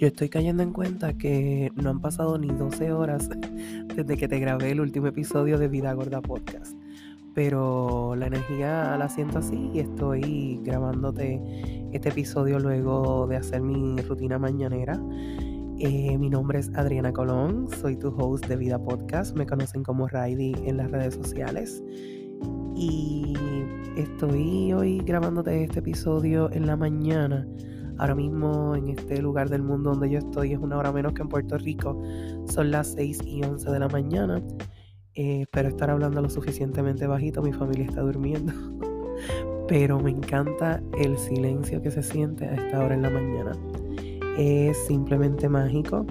Yo estoy cayendo en cuenta que no han pasado ni 12 horas desde que te grabé el último episodio de Vida Gorda Podcast. Pero la energía la siento así y estoy grabándote este episodio luego de hacer mi rutina mañanera. Eh, mi nombre es Adriana Colón, soy tu host de Vida Podcast, me conocen como Raidi en las redes sociales. Y estoy hoy grabándote este episodio en la mañana Ahora mismo en este lugar del mundo donde yo estoy es una hora menos que en Puerto Rico. Son las 6 y 11 de la mañana. Eh, espero estar hablando lo suficientemente bajito. Mi familia está durmiendo. Pero me encanta el silencio que se siente a esta hora en la mañana. Es simplemente mágico.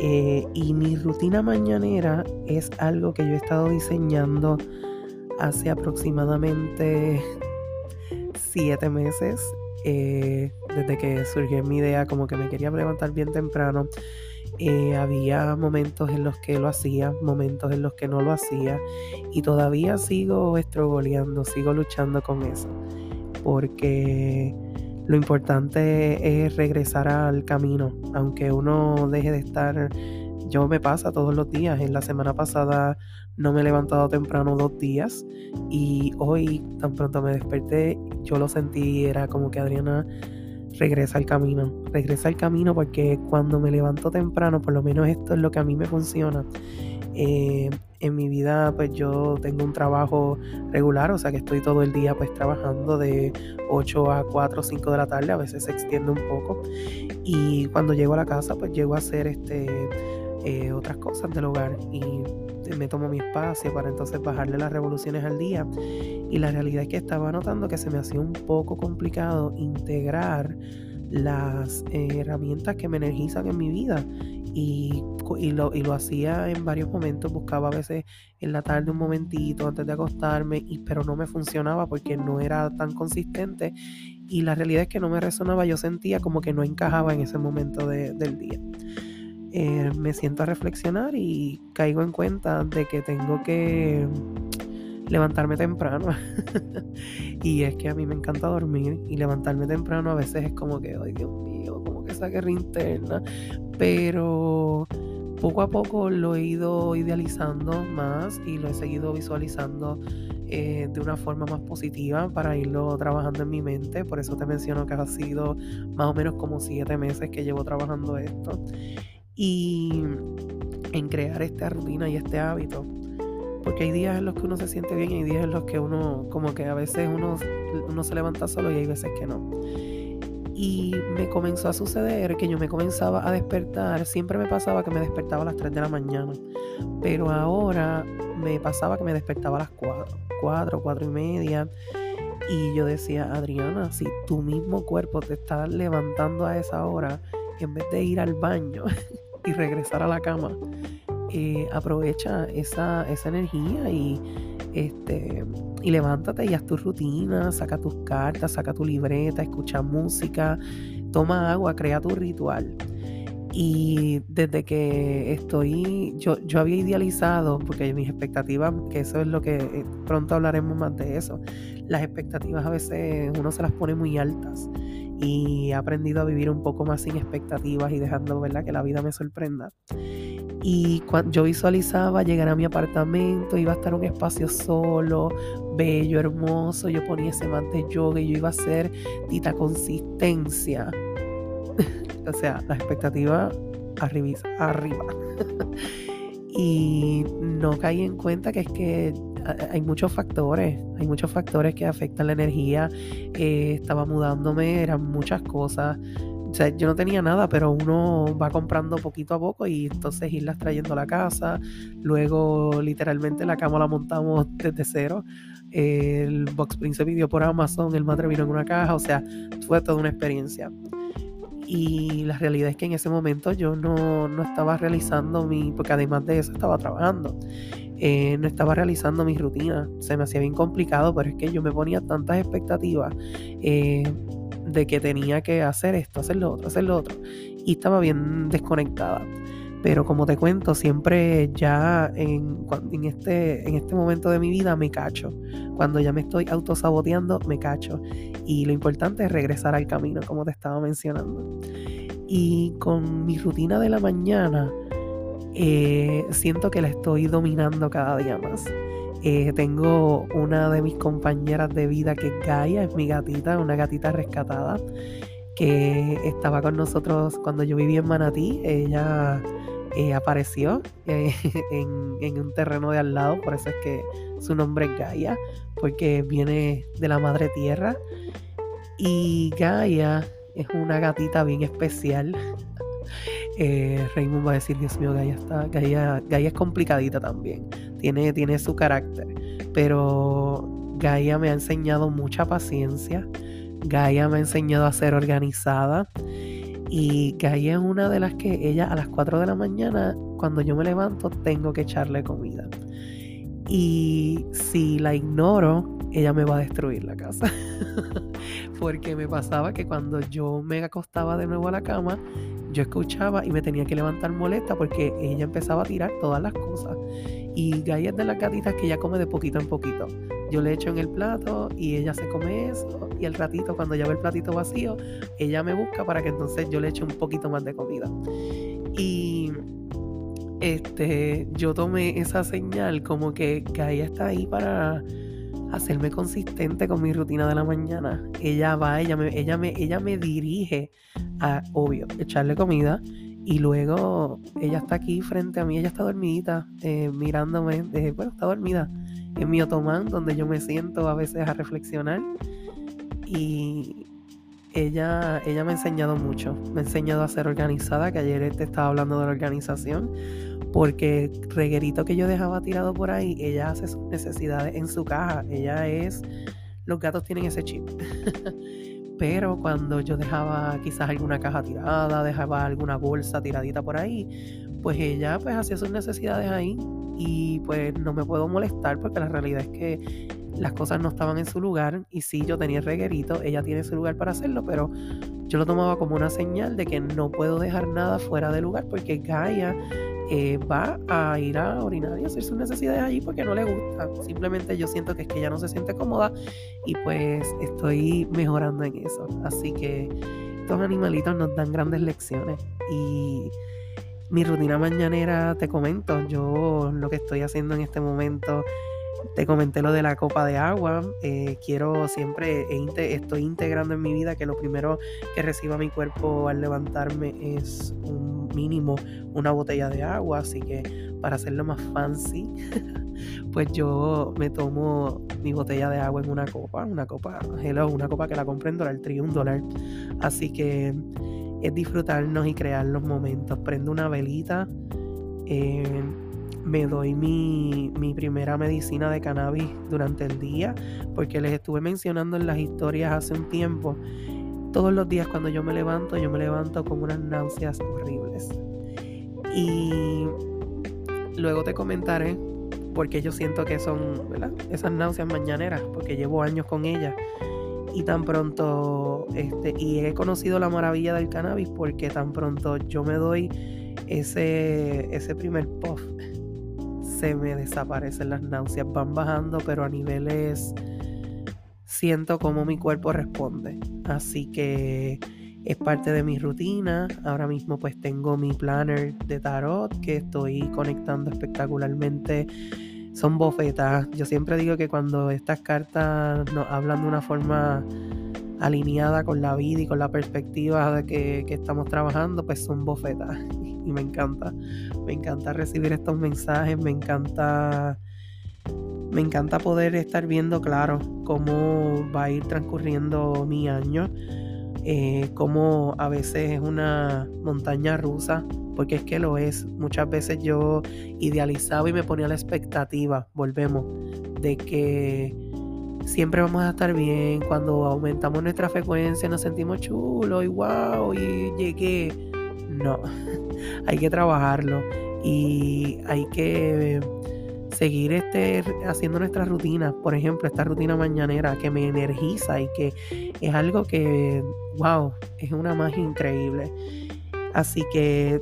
Eh, y mi rutina mañanera es algo que yo he estado diseñando hace aproximadamente siete meses eh, desde que surgió mi idea, como que me quería levantar bien temprano. Eh, había momentos en los que lo hacía, momentos en los que no lo hacía, y todavía sigo estrogoleando, sigo luchando con eso, porque lo importante es regresar al camino, aunque uno deje de estar yo me pasa todos los días. En la semana pasada no me he levantado temprano dos días y hoy tan pronto me desperté, yo lo sentí, era como que Adriana regresa al camino, regresa al camino porque cuando me levanto temprano, por lo menos esto es lo que a mí me funciona. Eh, en mi vida pues yo tengo un trabajo regular, o sea que estoy todo el día pues trabajando de 8 a 4 o 5 de la tarde, a veces se extiende un poco y cuando llego a la casa pues llego a hacer este eh, otras cosas del hogar y me tomo mi espacio para entonces bajarle las revoluciones al día. Y la realidad es que estaba notando que se me hacía un poco complicado integrar las eh, herramientas que me energizan en mi vida. Y, y, lo, y, lo, hacía en varios momentos, buscaba a veces en la tarde un momentito antes de acostarme, y, pero no me funcionaba porque no era tan consistente y la realidad es que no me resonaba, yo sentía como que no encajaba en ese momento de, del día. Eh, me siento a reflexionar y caigo en cuenta de que tengo que levantarme temprano. y es que a mí me encanta dormir y levantarme temprano a veces es como que, ay Dios mío, como que esa guerra interna. Pero poco a poco lo he ido idealizando más y lo he seguido visualizando eh, de una forma más positiva para irlo trabajando en mi mente. Por eso te menciono que ha sido más o menos como siete meses que llevo trabajando esto y en crear esta rutina y este hábito. Porque hay días en los que uno se siente bien y hay días en los que uno, como que a veces uno, uno se levanta solo y hay veces que no. Y me comenzó a suceder que yo me comenzaba a despertar, siempre me pasaba que me despertaba a las 3 de la mañana, pero ahora me pasaba que me despertaba a las 4, 4, 4 y media. Y yo decía, Adriana, si tu mismo cuerpo te está levantando a esa hora, en vez de ir al baño y regresar a la cama, eh, aprovecha esa, esa energía y, este, y levántate y haz tu rutina, saca tus cartas, saca tu libreta, escucha música, toma agua, crea tu ritual. Y desde que estoy, yo, yo había idealizado, porque mis expectativas, que eso es lo que eh, pronto hablaremos más de eso, las expectativas a veces uno se las pone muy altas y he aprendido a vivir un poco más sin expectativas y dejando ¿verdad? que la vida me sorprenda. Y cuando yo visualizaba llegar a mi apartamento, iba a estar un espacio solo, bello, hermoso, yo ponía ese mat de yoga y yo iba a hacer tita consistencia. o sea, la expectativa arriba. arriba. y no caí en cuenta que es que hay muchos factores, hay muchos factores que afectan la energía. Eh, estaba mudándome, eran muchas cosas. O sea, yo no tenía nada, pero uno va comprando poquito a poco y entonces irlas trayendo a la casa. Luego, literalmente, la cama la montamos desde cero. El Box Spring se pidió por Amazon, el madre vino en una caja. O sea, fue toda una experiencia. Y la realidad es que en ese momento yo no, no estaba realizando mi, porque además de eso estaba trabajando. Eh, no estaba realizando mi rutina. Se me hacía bien complicado, pero es que yo me ponía tantas expectativas eh, de que tenía que hacer esto, hacer lo otro, hacer lo otro. Y estaba bien desconectada. Pero como te cuento, siempre ya en, en, este, en este momento de mi vida me cacho. Cuando ya me estoy autosaboteando, me cacho. Y lo importante es regresar al camino, como te estaba mencionando. Y con mi rutina de la mañana, eh, siento que la estoy dominando cada día más. Eh, tengo una de mis compañeras de vida que es Gaia, es mi gatita, una gatita rescatada, que estaba con nosotros cuando yo vivía en Manatí. Ella eh, apareció en, en, un terreno de al lado, por eso es que su nombre es Gaia, porque viene de la madre tierra. Y Gaia es una gatita bien especial. Eh, Raymond va a decir, Dios mío, Gaia, está, Gaia, Gaia es complicadita también. Tiene, tiene su carácter. Pero Gaia me ha enseñado mucha paciencia. Gaia me ha enseñado a ser organizada. Y Gaia es una de las que ella a las 4 de la mañana, cuando yo me levanto, tengo que echarle comida. Y si la ignoro, ella me va a destruir la casa. Porque me pasaba que cuando yo me acostaba de nuevo a la cama, yo escuchaba y me tenía que levantar molesta porque ella empezaba a tirar todas las cosas. Y Gaia es de las gatitas que ella come de poquito en poquito. Yo le echo en el plato y ella se come eso. Y el ratito, cuando ya ve el platito vacío, ella me busca para que entonces yo le eche un poquito más de comida. Y este, yo tomé esa señal como que Gaia está ahí para hacerme consistente con mi rutina de la mañana. Ella va, ella me, ella me, ella me dirige a, obvio, echarle comida. Y luego ella está aquí frente a mí, ella está dormidita, eh, mirándome, eh, bueno, está dormida en mi otomán, donde yo me siento a veces a reflexionar. Y ella, ella me ha enseñado mucho, me ha enseñado a ser organizada, que ayer te estaba hablando de la organización porque reguerito que yo dejaba tirado por ahí, ella hace sus necesidades en su caja. Ella es. Los gatos tienen ese chip. Pero cuando yo dejaba quizás alguna caja tirada, dejaba alguna bolsa tiradita por ahí, pues ella pues hacía sus necesidades ahí y pues no me puedo molestar porque la realidad es que las cosas no estaban en su lugar y sí, yo tenía el reguerito, ella tiene su lugar para hacerlo, pero yo lo tomaba como una señal de que no puedo dejar nada fuera de lugar porque Gaia eh, va a ir a orinar y hacer sus necesidades allí porque no le gusta. Simplemente yo siento que es que ella no se siente cómoda y pues estoy mejorando en eso. Así que estos animalitos nos dan grandes lecciones y mi rutina mañanera, te comento, yo lo que estoy haciendo en este momento te comenté lo de la copa de agua. Eh, quiero siempre, estoy integrando en mi vida que lo primero que reciba mi cuerpo al levantarme es un mínimo una botella de agua. Así que para hacerlo más fancy, pues yo me tomo mi botella de agua en una copa. Una copa, hello, una copa que la compré en dólar tri, un dólar. Así que es disfrutarnos y crear los momentos. Prendo una velita. Eh, me doy mi, primera medicina de cannabis durante el día, porque les estuve mencionando en las historias hace un tiempo. Todos los días cuando yo me levanto, yo me levanto con unas náuseas horribles. Y luego te comentaré porque yo siento que son esas náuseas mañaneras, porque llevo años con ellas. Y tan pronto, este, y he conocido la maravilla del cannabis porque tan pronto yo me doy ese, ese primer puff se me desaparecen las náuseas, van bajando, pero a niveles siento cómo mi cuerpo responde. Así que es parte de mi rutina. Ahora mismo pues tengo mi planner de tarot que estoy conectando espectacularmente. Son bofetas. Yo siempre digo que cuando estas cartas nos hablan de una forma alineada con la vida y con la perspectiva de que, que estamos trabajando, pues son bofetas y me encanta. Me encanta recibir estos mensajes, me encanta me encanta poder estar viendo claro cómo va a ir transcurriendo mi año, eh, cómo a veces es una montaña rusa, porque es que lo es. Muchas veces yo idealizaba y me ponía la expectativa, volvemos, de que siempre vamos a estar bien, cuando aumentamos nuestra frecuencia nos sentimos chulos y wow, y llegué. No, hay que trabajarlo y hay que seguir este, haciendo nuestras rutinas. Por ejemplo, esta rutina mañanera que me energiza y que es algo que, wow, es una magia increíble. Así que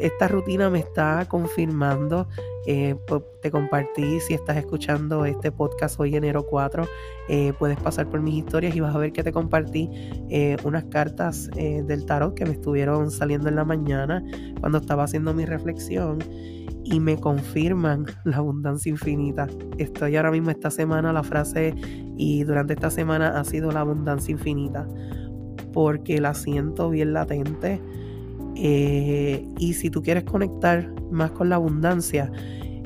esta rutina me está confirmando Eh, te compartí, si estás escuchando este podcast hoy enero 4, eh, puedes pasar por mis historias y vas a ver que te compartí unas cartas del tarot que me estuvieron saliendo en la mañana cuando estaba haciendo mi reflexión y me confirman la abundancia infinita. Estoy ahora mismo esta semana, la frase y durante esta semana ha sido la abundancia infinita porque la siento bien latente. Eh, y si tú quieres conectar más con la abundancia,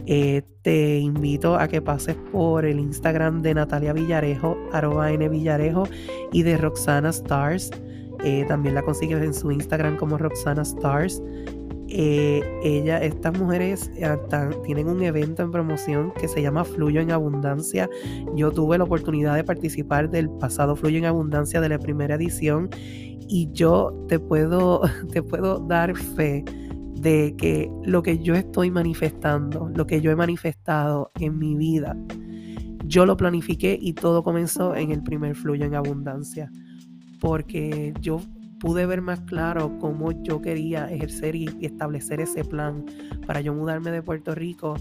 eh, te invito a que pases por el Instagram de Natalia Villarejo, arroba N Villarejo, y de Roxana Stars. Eh, también la consigues en su Instagram como Roxana Stars. Ella, estas mujeres tienen un evento en promoción que se llama Fluyo en Abundancia. Yo tuve la oportunidad de participar del pasado Fluyo en Abundancia de la primera edición y yo te puedo, te puedo dar fe de que lo que yo estoy manifestando, lo que yo he manifestado en mi vida, yo lo planifiqué y todo comenzó en el primer fluyo en abundancia. Porque yo pude ver más claro cómo yo quería ejercer y establecer ese plan para yo mudarme de Puerto Rico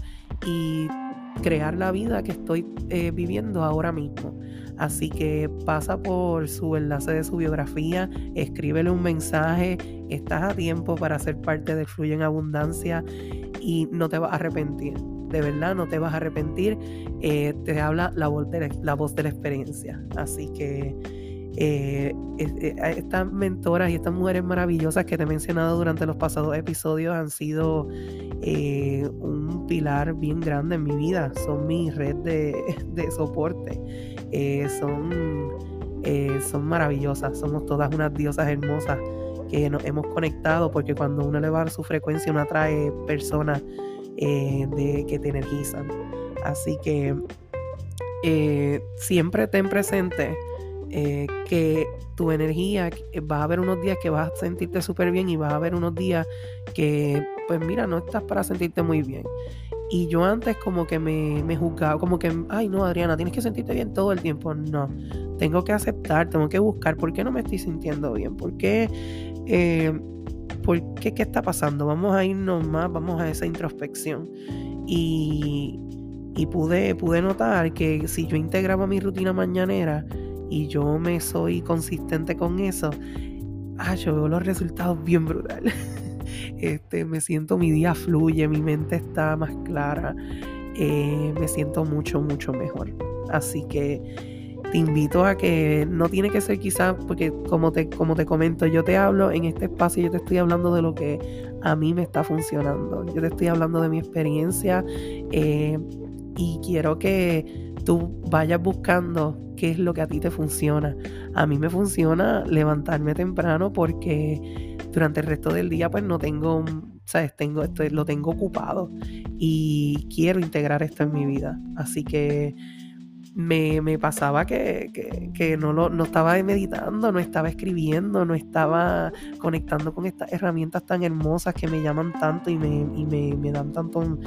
y crear la vida que estoy eh, viviendo ahora mismo. Así que pasa por su enlace de su biografía, escríbele un mensaje, estás a tiempo para ser parte de Fluye en Abundancia y no te vas a arrepentir. De verdad, no te vas a arrepentir. Eh, te habla la voz, de la voz de la experiencia. Así que eh, estas mentoras y estas mujeres maravillosas que te he mencionado durante los pasados episodios han sido un pilar bien grande en mi vida. Son mi red de, de soporte. Eh, son, eh, son maravillosas, somos todas unas diosas hermosas que nos hemos conectado porque cuando uno eleva su frecuencia uno atrae personas eh, de, que te energizan. Así que siempre ten presente que tu energía, va a haber unos días que vas a sentirte súper bien y va a haber unos días que, pues mira, no estás para sentirte muy bien. Y yo antes como que me, me juzgaba, como que, ay no, Adriana, tienes que sentirte bien todo el tiempo. No, tengo que aceptar, tengo que buscar, ¿por qué no me estoy sintiendo bien? ¿Por qué? Eh, ¿Por qué? ¿Qué está pasando? Vamos a irnos más, vamos a esa introspección. Y, y pude, pude notar que si yo integraba mi rutina mañanera y yo me soy consistente con eso, ah, yo veo los resultados bien brutales. Este, me siento, mi día fluye, mi mente está más clara, eh, me siento mucho, mucho mejor. Así que te invito a que no tiene que ser quizás, porque como te, como te comento, yo te hablo en este espacio, yo te estoy hablando de lo que a mí me está funcionando, yo te estoy hablando de mi experiencia eh, y quiero que tú vayas buscando qué es lo que a ti te funciona. A mí me funciona levantarme temprano porque durante el resto del día pues no tengo, ¿sabes? Tengo, esto, lo tengo ocupado y quiero integrar esto en mi vida. Así que me, pasaba que, no, lo, no estaba meditando, no estaba escribiendo, no estaba conectando con estas herramientas tan hermosas que me llaman tanto y me, me, dan tantos,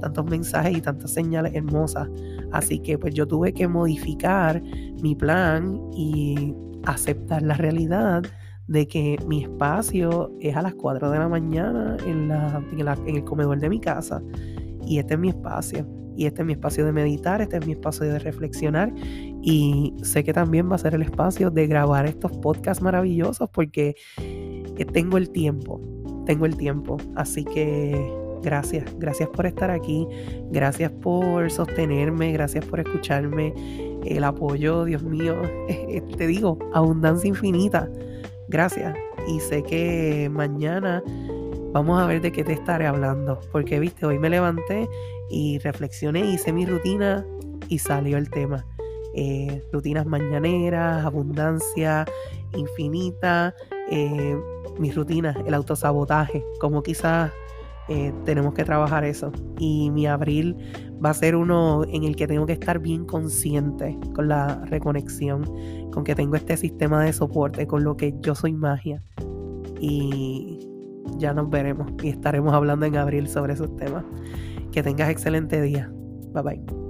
tantos mensajes y tantas señales hermosas. Así que pues yo tuve que modificar mi plan y aceptar la realidad de que mi espacio es a las 4 de la mañana en, la, en, el comedor de mi casa. Y este es mi espacio. Y este es mi espacio de meditar, este es mi espacio de reflexionar. Y sé que también va a ser el espacio de grabar estos podcasts maravillosos porque eh, tengo el tiempo. Tengo el tiempo. Así que gracias. Gracias por estar aquí. Gracias por sostenerme. Gracias por escucharme. El apoyo, Dios mío. Te digo, abundancia infinita. Gracias. Y sé que mañana vamos a ver de qué te estaré hablando. Porque, viste, hoy me levanté y reflexioné, hice mi rutina y salió el tema. Eh, rutinas mañaneras, abundancia infinita, eh, mis rutinas, el autosabotaje, como quizás eh, tenemos que trabajar eso. Y mi abril va a ser uno en el que tengo que estar bien consciente con la reconexión, con que tengo este sistema de soporte, con lo que yo soy magia. Y ya nos veremos y estaremos hablando en abril sobre esos temas. Que tengas excelente día. Bye bye.